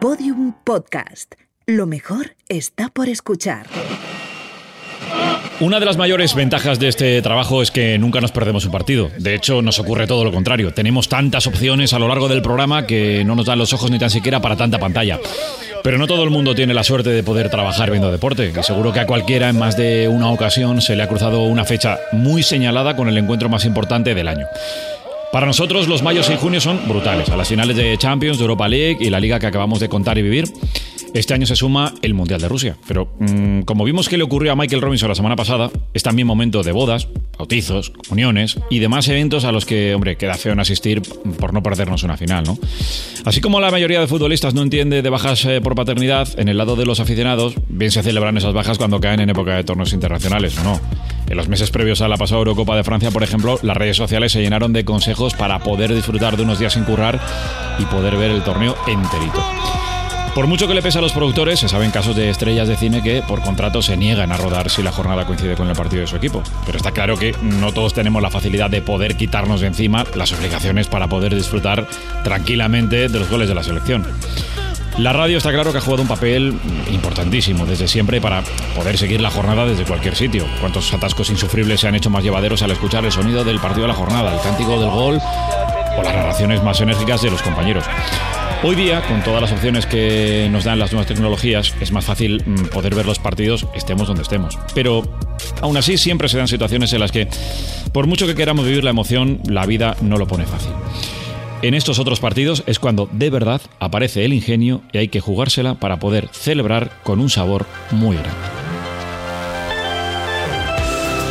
Podium Podcast. Lo mejor está por escuchar. Una de las mayores ventajas de este trabajo es que nunca nos perdemos un partido. De hecho, nos ocurre todo lo contrario. Tenemos tantas opciones a lo largo del programa que no nos dan los ojos ni tan siquiera para tanta pantalla. Pero no todo el mundo tiene la suerte de poder trabajar viendo deporte. Y seguro que a cualquiera en más de una ocasión se le ha cruzado una fecha muy señalada con el encuentro más importante del año. Para nosotros los mayos y junio son brutales. A las finales de Champions, de Europa League y la liga que acabamos de contar y vivir, este año se suma el Mundial de Rusia. Pero mm, como vimos que le ocurrió a Michael Robinson la semana pasada, es también momento de bodas, bautizos, uniones y demás eventos a los que, hombre, queda feo en asistir por no perdernos una final, ¿no? Así como la mayoría de futbolistas no entiende de bajas eh, por paternidad, en el lado de los aficionados, bien se celebran esas bajas cuando caen en época de torneos internacionales, ¿o no? En los meses previos a la pasada Eurocopa de Francia, por ejemplo, las redes sociales se llenaron de consejos para poder disfrutar de unos días sin currar y poder ver el torneo enterito. Por mucho que le pese a los productores, se saben casos de estrellas de cine que por contrato se niegan a rodar si la jornada coincide con el partido de su equipo. Pero está claro que no todos tenemos la facilidad de poder quitarnos de encima las obligaciones para poder disfrutar tranquilamente de los goles de la selección. La radio está claro que ha jugado un papel importantísimo desde siempre para poder seguir la jornada desde cualquier sitio. Cuántos atascos insufribles se han hecho más llevaderos al escuchar el sonido del partido de la jornada, el cántico del gol o las narraciones más enérgicas de los compañeros. Hoy día, con todas las opciones que nos dan las nuevas tecnologías, es más fácil mm, poder ver los partidos estemos donde estemos. Pero aún así siempre se dan situaciones en las que, por mucho que queramos vivir la emoción, la vida no lo pone fácil. En estos otros partidos es cuando de verdad aparece el ingenio y hay que jugársela para poder celebrar con un sabor muy grande.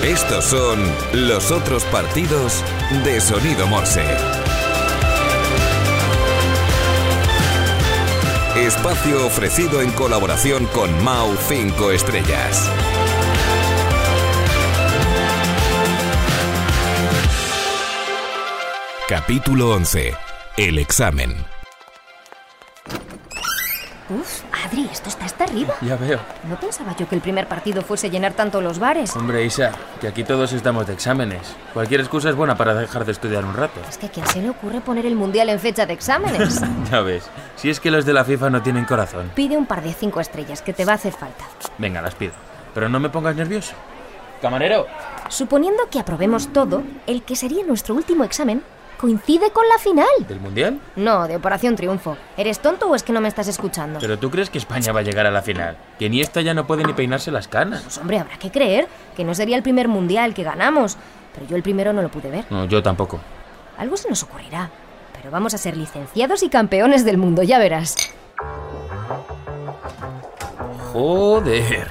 Estos son los otros partidos de Sonido Morse. Espacio ofrecido en colaboración con Mau 5 Estrellas. Capítulo 11. El examen. Uf, Adri, esto está hasta arriba. Ya veo. No pensaba yo que el primer partido fuese llenar tanto los bares. Hombre, Isa, que aquí todos estamos de exámenes. Cualquier excusa es buena para dejar de estudiar un rato. Es que a quién se le ocurre poner el mundial en fecha de exámenes. Ya ves, si es que los de la FIFA no tienen corazón. Pide un par de cinco estrellas que te va a hacer falta. Venga, las pido. Pero no me pongas nervioso. Camarero. Suponiendo que aprobemos todo, el que sería nuestro último examen coincide con la final. ¿Del Mundial? No, de Operación Triunfo. ¿Eres tonto o es que no me estás escuchando? ¿Pero tú crees que España va a llegar a la final? Que ni esta ya no puede ni peinarse las canas. Pues hombre, habrá que creer que no sería el primer mundial que ganamos. Pero yo el primero no lo pude ver. No, yo tampoco. Algo se nos ocurrirá. Pero vamos a ser licenciados y campeones del mundo, ya verás. Joder.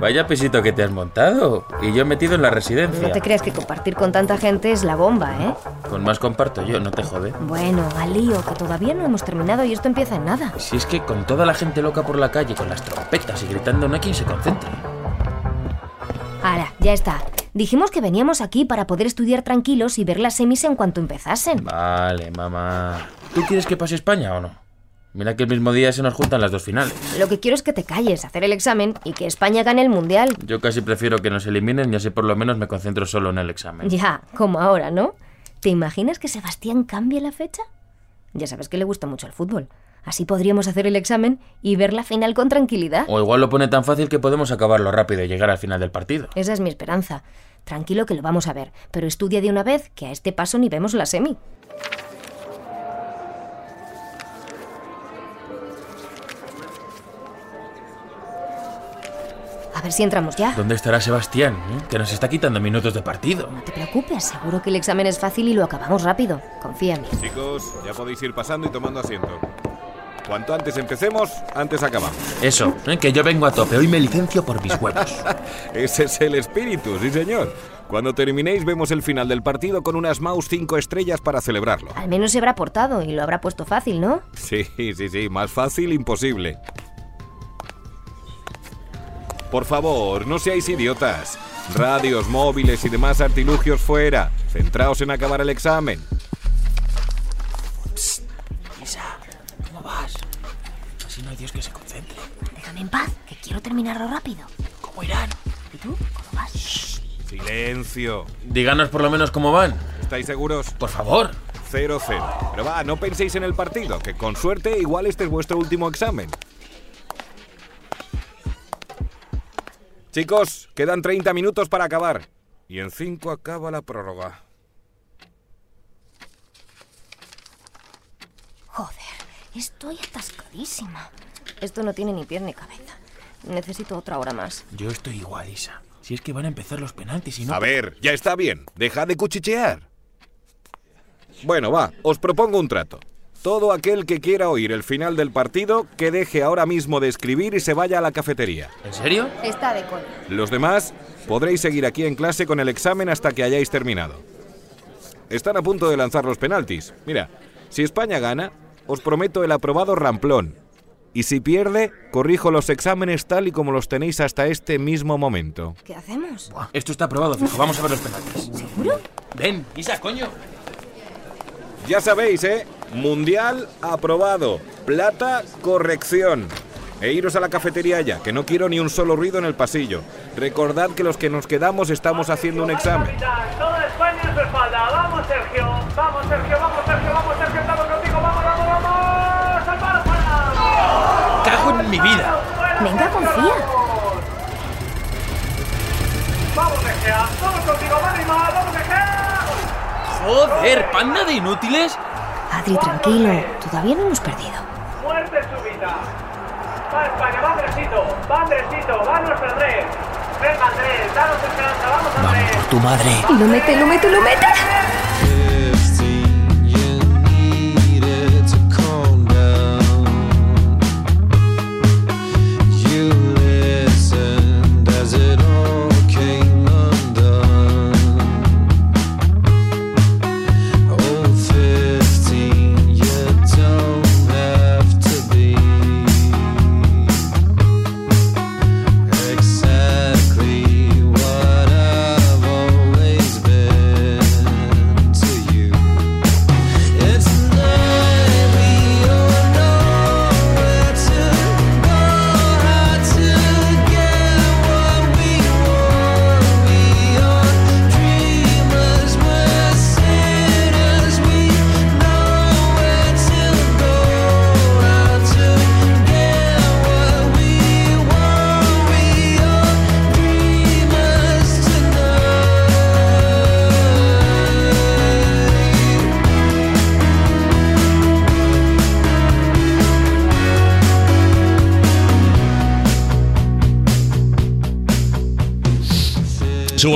Vaya pisito que te has montado. Y yo metido en la residencia. No te creas que compartir con tanta gente es la bomba, ¿eh? Con más comparto yo, no te jode. Bueno, al lío, que todavía no hemos terminado y esto empieza en nada. Si es que con toda la gente loca por la calle, con las trompetas y gritando, no hay quien se concentre. Ahora, ya está. Dijimos que veníamos aquí para poder estudiar tranquilos y ver las semis en cuanto empezasen. Vale, mamá. ¿Tú quieres que pase España o no? Mira que el mismo día se nos juntan las dos finales. Lo que quiero es que te calles, hacer el examen y que España gane el mundial. Yo casi prefiero que nos eliminen y así por lo menos me concentro solo en el examen. Ya, como ahora, ¿no? ¿Te imaginas que Sebastián cambie la fecha? Ya sabes que le gusta mucho el fútbol. Así podríamos hacer el examen y ver la final con tranquilidad. O igual lo pone tan fácil que podemos acabarlo rápido y llegar al final del partido. Esa es mi esperanza. Tranquilo que lo vamos a ver, pero estudia de una vez que a este paso ni vemos la semi. Ver si entramos ya. ¿Dónde estará Sebastián? eh? Que nos está quitando minutos de partido. No te preocupes, seguro que el examen es fácil y lo acabamos rápido. Confía en mí. Chicos, ya podéis ir pasando y tomando asiento. Cuanto antes empecemos, antes acabamos. Eso, ¿eh? que yo vengo a tope. Hoy me licencio por mis huevos. Ese es el espíritu, sí señor. Cuando terminéis vemos el final del partido con unas mouse 5 estrellas para celebrarlo. Al menos se habrá portado y lo habrá puesto fácil, ¿no? Sí, sí, sí, más fácil imposible. Por favor, no seáis idiotas. Radios, móviles y demás artilugios fuera. Centraos en acabar el examen. Isa, ¿cómo vas? Así no hay Dios que se concentre. Déjame en paz, que quiero terminarlo rápido. ¿Cómo irán? ¿Y tú? ¿Cómo vas? Silencio. Díganos por lo menos cómo van. ¿Estáis seguros? Por favor. 0-0. Pero va, no penséis en el partido, que con suerte igual este es vuestro último examen. Chicos, quedan 30 minutos para acabar. Y en 5 acaba la prórroga. Joder, estoy atascadísima. Esto no tiene ni pie ni cabeza. Necesito otra hora más. Yo estoy igual, Isa. Si es que van a empezar los penaltis y no... A ver, ya está bien. Dejad de cuchichear. Bueno, va, os propongo un trato. Todo aquel que quiera oír el final del partido, que deje ahora mismo de escribir y se vaya a la cafetería. ¿En serio? Está de coña. Los demás podréis seguir aquí en clase con el examen hasta que hayáis terminado. Están a punto de lanzar los penaltis. Mira, si España gana, os prometo el aprobado ramplón. Y si pierde, corrijo los exámenes tal y como los tenéis hasta este mismo momento. ¿Qué hacemos? Buah, esto está aprobado, fijo. Vamos a ver los penaltis. ¿Seguro? Ven, Isa, coño. Ya sabéis, ¿eh? Mundial aprobado. Plata, corrección. E iros a la cafetería ya, que no quiero ni un solo ruido en el pasillo. Recordad que los que nos quedamos estamos haciendo un examen. Toda España en su espalda. Vamos, Sergio. Vamos, Sergio. Vamos, Sergio. Vamos, Sergio. Estamos contigo. Vamos, vamos, vamos. ¡Al! ¡Cago en mi vida! Venga, confía. Vamos, Egea. Vamos contigo. Vamos, Vamos, Egea. ¡Joder, panda de inútiles! Adri, tranquilo. Todavía no hemos perdido. Muerte súbita. Va España. Va Andresito. Va Andresito. Va nuestro Andrés. Venga, Andrés. Danos esperanza. Vamos, Andrés. Tu madre. Lo mete, lo mete, lo mete.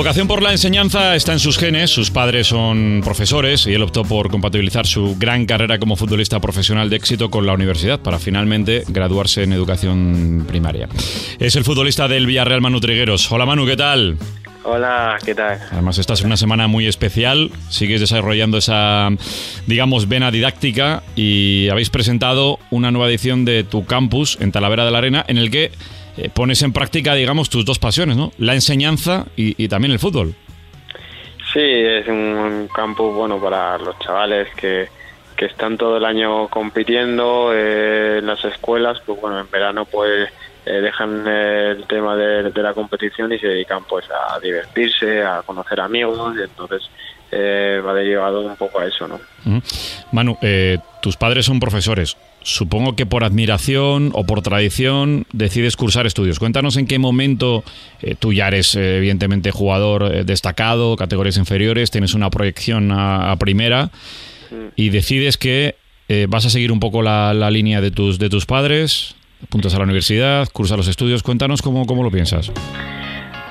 Vocación por la enseñanza está en sus genes, sus padres son profesores y él optó por compatibilizar su gran carrera como futbolista profesional de éxito con la universidad para finalmente graduarse en educación primaria. Es el futbolista del Villarreal Manu Trigueros. Hola Manu, ¿qué tal? Hola, ¿qué tal? Además estás en una semana muy especial, sigues desarrollando esa, digamos, vena didáctica y habéis presentado una nueva edición de tu campus en Talavera de la Arena en el que eh, pones en práctica, digamos, tus dos pasiones, ¿no? La enseñanza y, también el fútbol. Sí, es un campus bueno para los chavales que, que están todo el año compitiendo eh, en las escuelas, pues bueno, en verano pues eh, dejan el tema de, de la competición y se dedican pues a divertirse, a conocer amigos, y entonces eh, va derivado un poco a eso, ¿no? Manu, eh, tus padres son profesores. Supongo que por admiración o por tradición decides cursar estudios. Cuéntanos en qué momento eh, tú ya eres eh, evidentemente jugador destacado, categorías inferiores, tienes una proyección a, a primera y decides que vas a seguir un poco la, la línea de tus, de tus padres, apuntas a la universidad, cursas los estudios. Cuéntanos cómo, cómo lo piensas.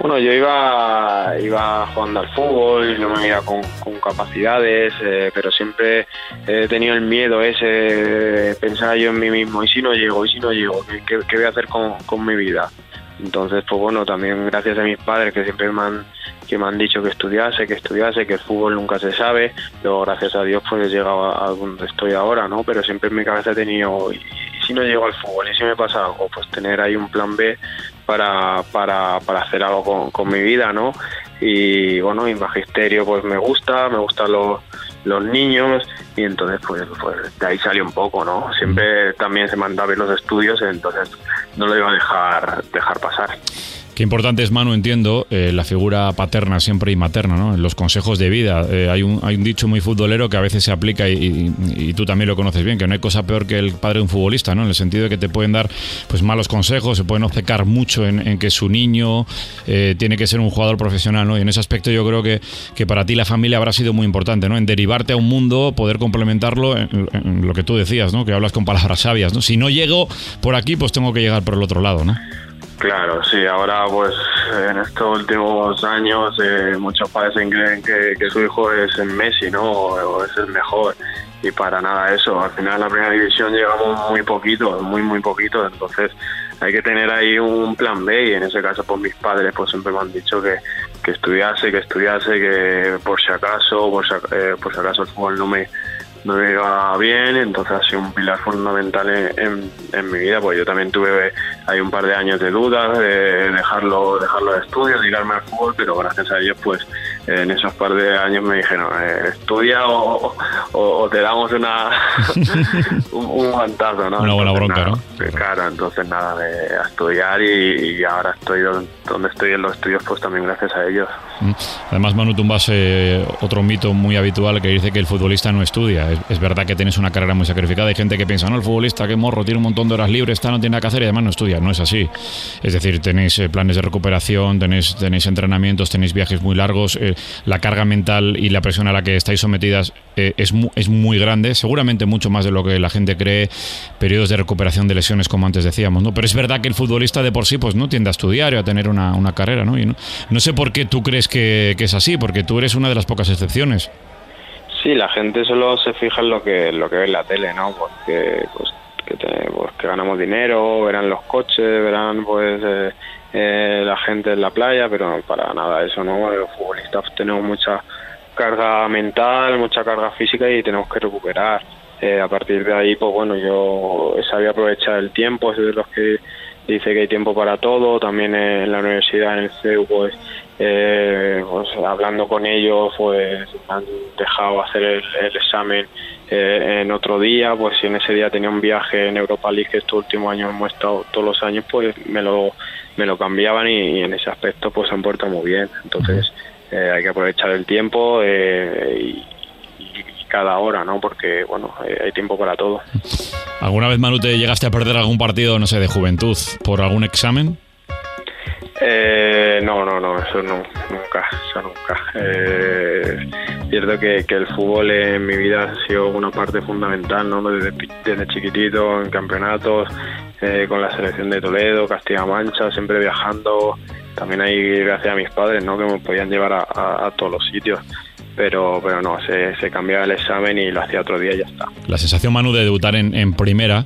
Bueno, yo iba, iba jugando al fútbol, no me iba con, capacidades, eh, pero siempre he tenido el miedo ese, pensaba yo en mí mismo, ¿y si no llego? ¿y si no llego? ¿Qué, qué- voy a hacer con, con mi vida? Entonces, pues bueno, también gracias a mis padres que siempre me han, que me han dicho que estudiase, que estudiase, que el fútbol nunca se sabe. Luego, gracias a Dios, pues he llegado a, donde estoy ahora, ¿no? Pero siempre en mi cabeza he tenido, ¿y, y si no llego al fútbol? ¿Y si me pasa algo? Pues tener ahí un plan B para, para, para hacer algo con, con mi vida, ¿no? Y bueno, mi magisterio pues me gusta, me gustan los, los niños y entonces pues, pues de ahí salió un poco, ¿no? Siempre también se mandaba ver los estudios, entonces no lo iba a dejar, dejar pasar. Qué importante es, Manu, entiendo, eh, la figura paterna siempre y materna, ¿no? Los consejos de vida. Eh, hay, un, hay un dicho muy futbolero que a veces se aplica y, y- tú también lo conoces bien, que no hay cosa peor que el padre de un futbolista, ¿no? En el sentido de que te pueden dar pues malos consejos, se pueden obcecar mucho en, en que su niño eh, tiene que ser un jugador profesional, ¿no? Y en ese aspecto yo creo que, que para ti la familia habrá sido muy importante, ¿no? En derivarte a un mundo, poder complementarlo en, en lo que tú decías, ¿no? Que hablas con palabras sabias, ¿no? Si no llego por aquí, pues tengo que llegar por el otro lado, ¿no? Claro, sí, ahora pues en estos últimos años eh, muchos padres creen que, que su hijo es el Messi, ¿no? O, es el mejor y para nada eso. Al final la primera división llegamos muy poquito, muy muy poquito, entonces hay que tener ahí un plan B y en ese caso pues mis padres pues siempre me han dicho que, que estudiase, que estudiase, que por si acaso, por si, eh, por si acaso el fútbol no me no me iba bien, entonces ha sido un pilar fundamental en, en- en mi vida, pues yo también tuve hay un par de años de dudas, de dejarlo, dejarlo de estudio, de irme al fútbol, pero gracias a ellos pues en esos par de años me dijeron, eh, estudia o, o- o te damos una un, un guantazo, ¿no? Una buena Entonces, bronca, nada, ¿no? Claro, entonces nada, de, a estudiar y, y ahora estoy don- donde estoy en los estudios pues también gracias a ellos. Mm. Además, Manu Tumbas, eh, otro mito muy habitual que dice que el futbolista no estudia. Es, es verdad que tienes una carrera muy sacrificada. Hay gente que piensa, no, el futbolista, qué morro, tiene un montón de horas libres, está, no tiene nada que hacer y además no estudia. No es así. Es decir, tenéis eh, planes de recuperación, tenéis, tenéis entrenamientos, tenéis viajes muy largos. eh, la carga mental y la presión a la que estáis sometidas eh, es, mu- es muy grande, seguramente mucho más de lo que la gente cree. Periodos de recuperación de lesiones, como antes decíamos, ¿no? Pero es verdad que el futbolista de por sí pues no tiende a estudiar o a tener una, una carrera, ¿no? Y no, no sé por qué tú crees que, es así, porque tú eres una de las pocas excepciones. Sí, la gente solo se fija en lo que lo que ve en la tele, ¿no? Porque pues que, pues, ganamos dinero, verán los coches, verán pues eh, eh, la gente en la playa, pero para nada eso, ¿no? Los tenemos mucha carga mental, mucha carga física y tenemos que recuperar. Eh, a partir de ahí, pues bueno, yo sabía aprovechar el tiempo, soy de los que dice que hay tiempo para todo. También en la universidad, en el CEU, pues, eh, pues, hablando con ellos, pues han dejado hacer el, examen eh, en otro día. Pues si en ese día tenía un viaje en Europa League, que estos últimos años hemos estado todos los años, pues me lo, me lo cambiaban y, y en ese aspecto pues se han portado muy bien. Entonces eh, hay que aprovechar el tiempo eh, y, y cada hora, ¿no? Porque, bueno, eh, hay tiempo para todo. ¿Alguna vez, Manu, te llegaste a perder algún partido, no sé, de juventud por algún examen? Eh, no, no, no, eso no, nunca, eso nunca. Eh, cierto que, que el fútbol en mi vida ha sido una parte fundamental, ¿no? Desde, desde chiquitito, en campeonatos, eh, con la selección de Toledo, Castilla-Mancha, siempre viajando. También ahí gracias a mis padres, ¿no? Que me podían llevar a todos los sitios. Pero, pero no, se, se cambiaba el examen y lo hacía otro día y ya está. La sensación, Manu, de debutar en, en primera,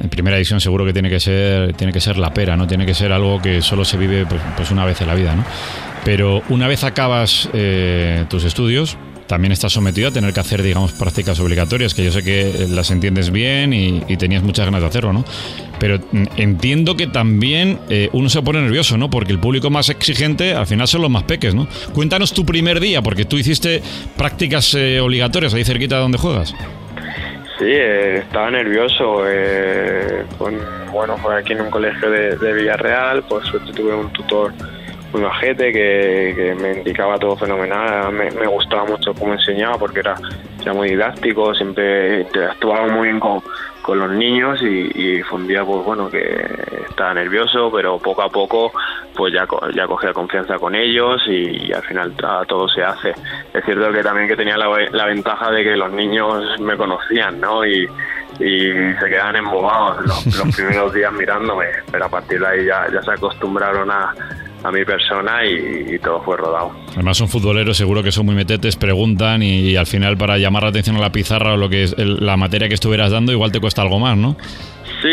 en primera edición seguro que tiene que ser, tiene que ser la pera, ¿no? Tiene que ser algo que solo se vive pues, pues una vez en la vida, ¿no? Pero una vez acabas eh, tus estudios, también estás sometido a tener que hacer, digamos, prácticas obligatorias, que yo sé que eh, las entiendes bien y, tenías muchas ganas de hacerlo, ¿no? Pero mm, entiendo que también eh, uno se pone nervioso, ¿no? Porque el público más exigente al final son los más peques, ¿no? Cuéntanos tu primer día, porque tú hiciste prácticas eh, obligatorias ahí cerquita de donde juegas. Sí, eh, estaba nervioso. eh, con- bueno, fue aquí en un colegio de, de Villarreal. Por suerte tuve un tutor muy majete que, que me indicaba todo fenomenal. Me, me gustaba mucho cómo enseñaba porque era, era muy didáctico, siempre interactuaba muy bien con, con los niños y, y fue un día pues bueno que estaba nervioso, pero poco a poco pues ya, ya cogía confianza con ellos y, al final todo se hace. Es cierto que también que tenía la, la ventaja de que los niños me conocían, ¿no? Y, y se quedaban embobados los, los primeros días mirándome, pero a partir de ahí ya, ya se acostumbraron a, a mi persona y, todo fue rodado. Además son futboleros, seguro que son muy metetes, preguntan y, y al final para llamar la atención a la pizarra o lo que es el- la materia que estuvieras dando igual te cuesta algo más, ¿no? Sí,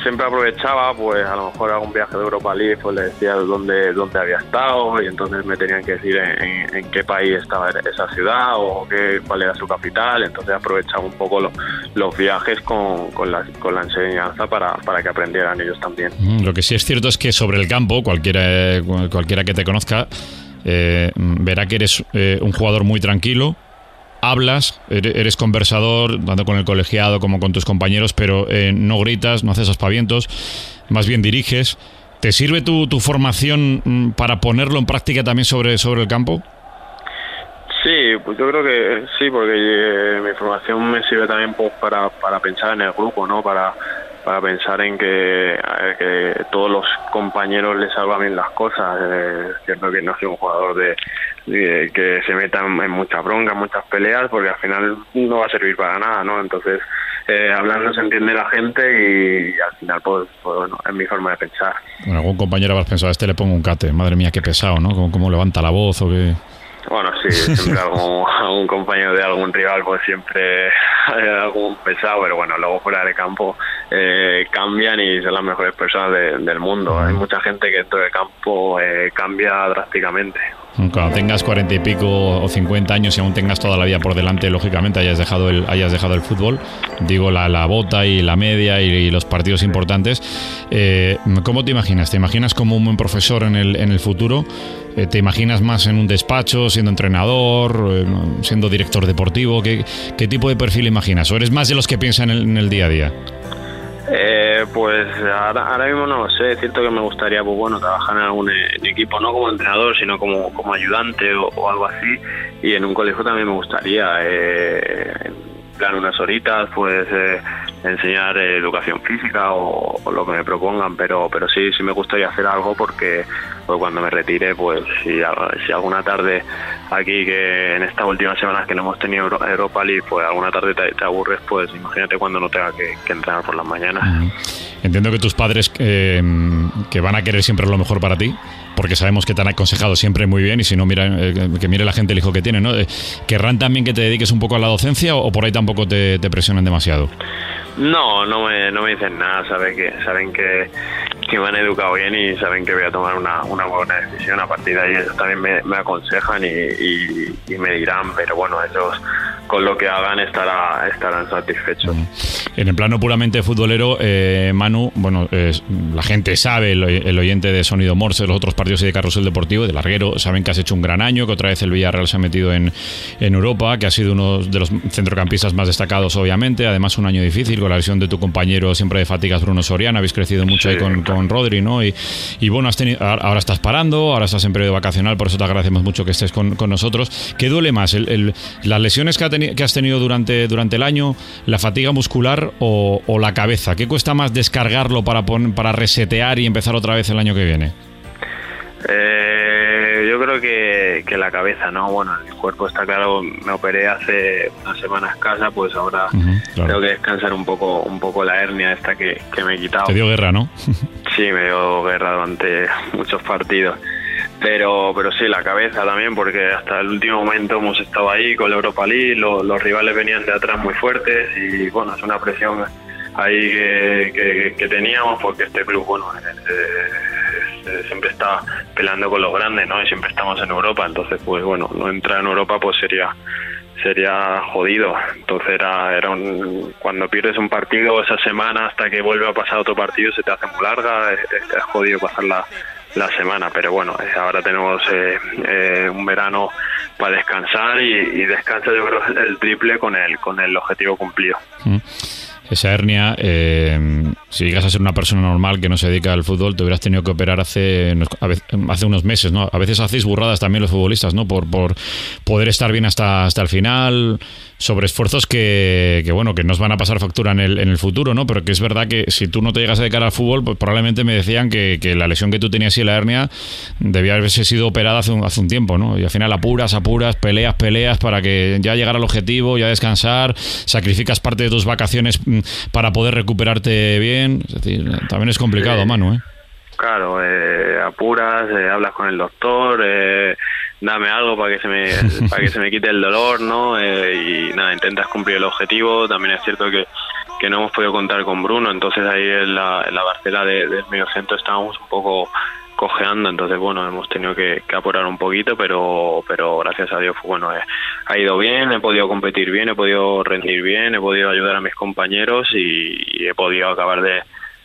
siempre aprovechaba, pues a lo mejor algún viaje de Europa League, pues le decía dónde, dónde había estado y entonces me tenían que decir en, qué país estaba esa ciudad o qué, cuál era su capital, entonces aprovechaba un poco los, viajes con, con, la, enseñanza para, para que aprendieran ellos también. Mm, Lo que sí es cierto es que sobre el campo, cualquiera, cualquiera que te conozca eh, verá que eres eh, un jugador muy tranquilo, hablas, ere- eres conversador, tanto con el colegiado como con tus compañeros, pero eh, no gritas, no haces aspavientos, más bien diriges. ¿Te sirve tu, tu formación mm, para ponerlo en práctica también sobre, sobre el campo? Sí, pues yo creo que sí, porque eh, mi formación me sirve también pues, para, para pensar en el grupo, ¿no? Para, para pensar en que, que todos los compañeros les salgan bien las cosas. Eh, cierto que no soy un jugador de, de que se meta en, en muchas broncas, muchas peleas, porque al final no va a servir para nada, ¿no? Entonces, eh, hablando se entiende la gente y, al final, pues, pues, bueno, es mi forma de pensar. Bueno, algún compañero habrás pensado, a este le pongo un cate. Madre mía, qué pesado, ¿no? ¿Cómo, cómo levanta la voz o qué? Bueno, sí, siempre algún, algún compañero de algún rival, pues siempre hay algún pesado, pero bueno, luego fuera de campo eh, cambian y son las mejores personas de- del mundo. Hay mucha gente que dentro del campo eh, cambia drásticamente. Cuando tengas cuarenta y pico o cincuenta años y aún tengas toda la vida por delante, lógicamente hayas dejado el, hayas dejado el fútbol, digo la, la bota y la media y, y los partidos importantes. Eh, ¿Cómo te imaginas? ¿Te imaginas como un buen profesor en el, en el futuro? Eh, ¿Te imaginas más en un despacho, siendo entrenador, eh, siendo director deportivo? ¿Qué, ¿Qué tipo de perfil imaginas? ¿O eres más de los que piensan en el, en el día a día? Eh, pues ahora, ahora mismo no lo sé, es cierto que me gustaría pues bueno trabajar en algún equipo, no como entrenador, sino como, como ayudante o, o algo así. Y en un colegio también me gustaría, eh, plan unas horitas, pues eh, enseñar eh, educación física o, lo que me propongan, pero pero sí, sí me gustaría hacer algo porque pues cuando me retire, pues si, alguna tarde aquí que en estas últimas semanas que no hemos tenido Euro- Europa League, pues alguna tarde te, te aburres, pues imagínate cuando no tenga que, que entrenar por las mañanas. Entiendo que tus padres eh, que van a querer siempre lo mejor para ti, porque sabemos que te han aconsejado siempre muy bien y si no, mira, eh, que mire la gente el hijo que tiene, ¿no? Eh, ¿Querrán también que te dediques un poco a la docencia o, por ahí tampoco te, presionan demasiado? No, no me, no me dicen nada, saben que saben que, que me han educado bien y saben que voy a tomar una, una buena decisión. A partir de ahí ellos también me, aconsejan y- y me dirán, pero bueno, ellos con lo que hagan estará, estarán satisfechos. En el plano puramente futbolero, eh, Manu, bueno, eh, la gente sabe, el, el oyente de Sonido Morse, los otros partidos y de Carrusel Deportivo, de Larguero, saben que has hecho un gran año, que otra vez el Villarreal se ha metido en, en Europa, que has sido uno de los centrocampistas más destacados, obviamente. Además, un año difícil con la lesión de tu compañero siempre de fatigas, Bruno Soriano. Habéis crecido mucho ahí con, con Rodri, ¿no? Y, y bueno, has tenido, ahora estás parando, ahora estás en periodo vacacional, por eso te agradecemos mucho que estés con, con nosotros. ¿Qué duele más? El- el- ¿Las lesiones que, ha teni- que has tenido durante, durante el año, la fatiga muscular o, o la cabeza? ¿Qué cuesta más descargarlo para, pon- para resetear y empezar otra vez el año que viene? Eh, yo creo que, que la cabeza, ¿no? Bueno, el cuerpo está claro, me operé hace una semana escasa, pues ahora claro. tengo que descansar un poco un poco la hernia esta que, que me he quitado. Te dio guerra, ¿no? Sí, me dio guerra durante muchos partidos. Pero, pero sí, la cabeza también, porque hasta el último momento hemos estado ahí con la Europa League, lo- los rivales venían de atrás muy fuertes y bueno, es una presión ahí que, que- que teníamos porque este club, bueno, eh, eh, siempre está peleando con los grandes, ¿no? Y siempre estamos en Europa, entonces pues bueno, no entrar en Europa pues sería sería jodido. Entonces era, era un- cuando pierdes un partido esa semana hasta que vuelve a pasar otro partido se te hace muy larga, es, es- jodido pasar la, semana, pero bueno, eh, ahora tenemos eh, eh, un verano para descansar y, y descansa yo creo el triple con el, con el objetivo cumplido. Mm. Esa hernia, eh, si llegas a ser una persona normal que no se dedica al fútbol, te hubieras tenido que operar hace, hace unos meses, ¿no? A veces hacéis burradas también los futbolistas, ¿no? Por, por poder estar bien hasta, hasta el final, sobre esfuerzos que, que, bueno, que nos van a pasar factura en el, en el futuro, ¿no? Pero que es verdad que si tú no te llegas a dedicar al fútbol, pues probablemente me decían que, que la lesión que tú tenías y la hernia debía haberse sido operada hace un, hace un tiempo, ¿no? Y al final apuras, apuras, peleas, peleas para que ya llegar al objetivo, ya descansar, sacrificas parte de tus vacaciones mm, para poder recuperarte bien. Es decir, también es complicado, Manu, ¿eh? Claro, eh, apuras, eh, hablas con el doctor, eh, dame algo para que se me para que se me quite el dolor, ¿no? Eh, y nada, intentas cumplir el objetivo. También es cierto que, que no hemos podido contar con Bruno, entonces ahí en la, en la parcela de- del medio centro estábamos un poco cojeando, entonces bueno, hemos tenido que, que apurar un poquito, pero pero gracias a Dios, bueno, eh, ha ido bien, he podido competir bien, he podido rendir bien, he podido ayudar a mis compañeros y, y he podido acabar de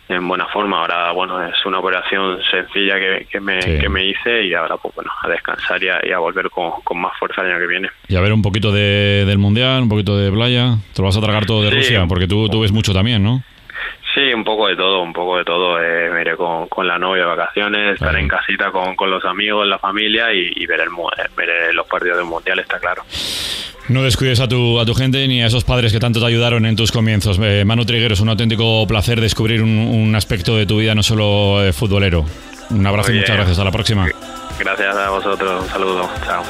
en buena forma. Ahora, bueno, es una operación sencilla que, que me, Sí. que me hice y ahora, pues bueno, a descansar y a, y a volver con, con más fuerza el año que viene. Y a ver un poquito de, del Mundial, un poquito de playa. Te lo vas a tragar todo de Sí. Rusia, porque tú, tú ves mucho también, ¿no? Sí, un poco de todo, un poco de todo. Eh, me iré con, con la novia de vacaciones, estaré en casita con, con los amigos, la familia y, y veré, el, eh, veré los partidos del Mundial, está claro. No descuides a tu, a tu gente ni a esos padres que tanto te ayudaron en tus comienzos. Eh, Manu Triguero, es un auténtico placer descubrir un, un aspecto de tu vida, no solo eh, futbolero. Un abrazo y muchas gracias. Hasta la próxima. Gracias a vosotros, un saludo, chao.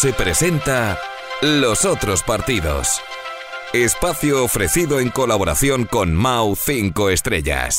Morse presenta Los otros partidos. Espacio ofrecido en colaboración con Mau 5 Estrellas.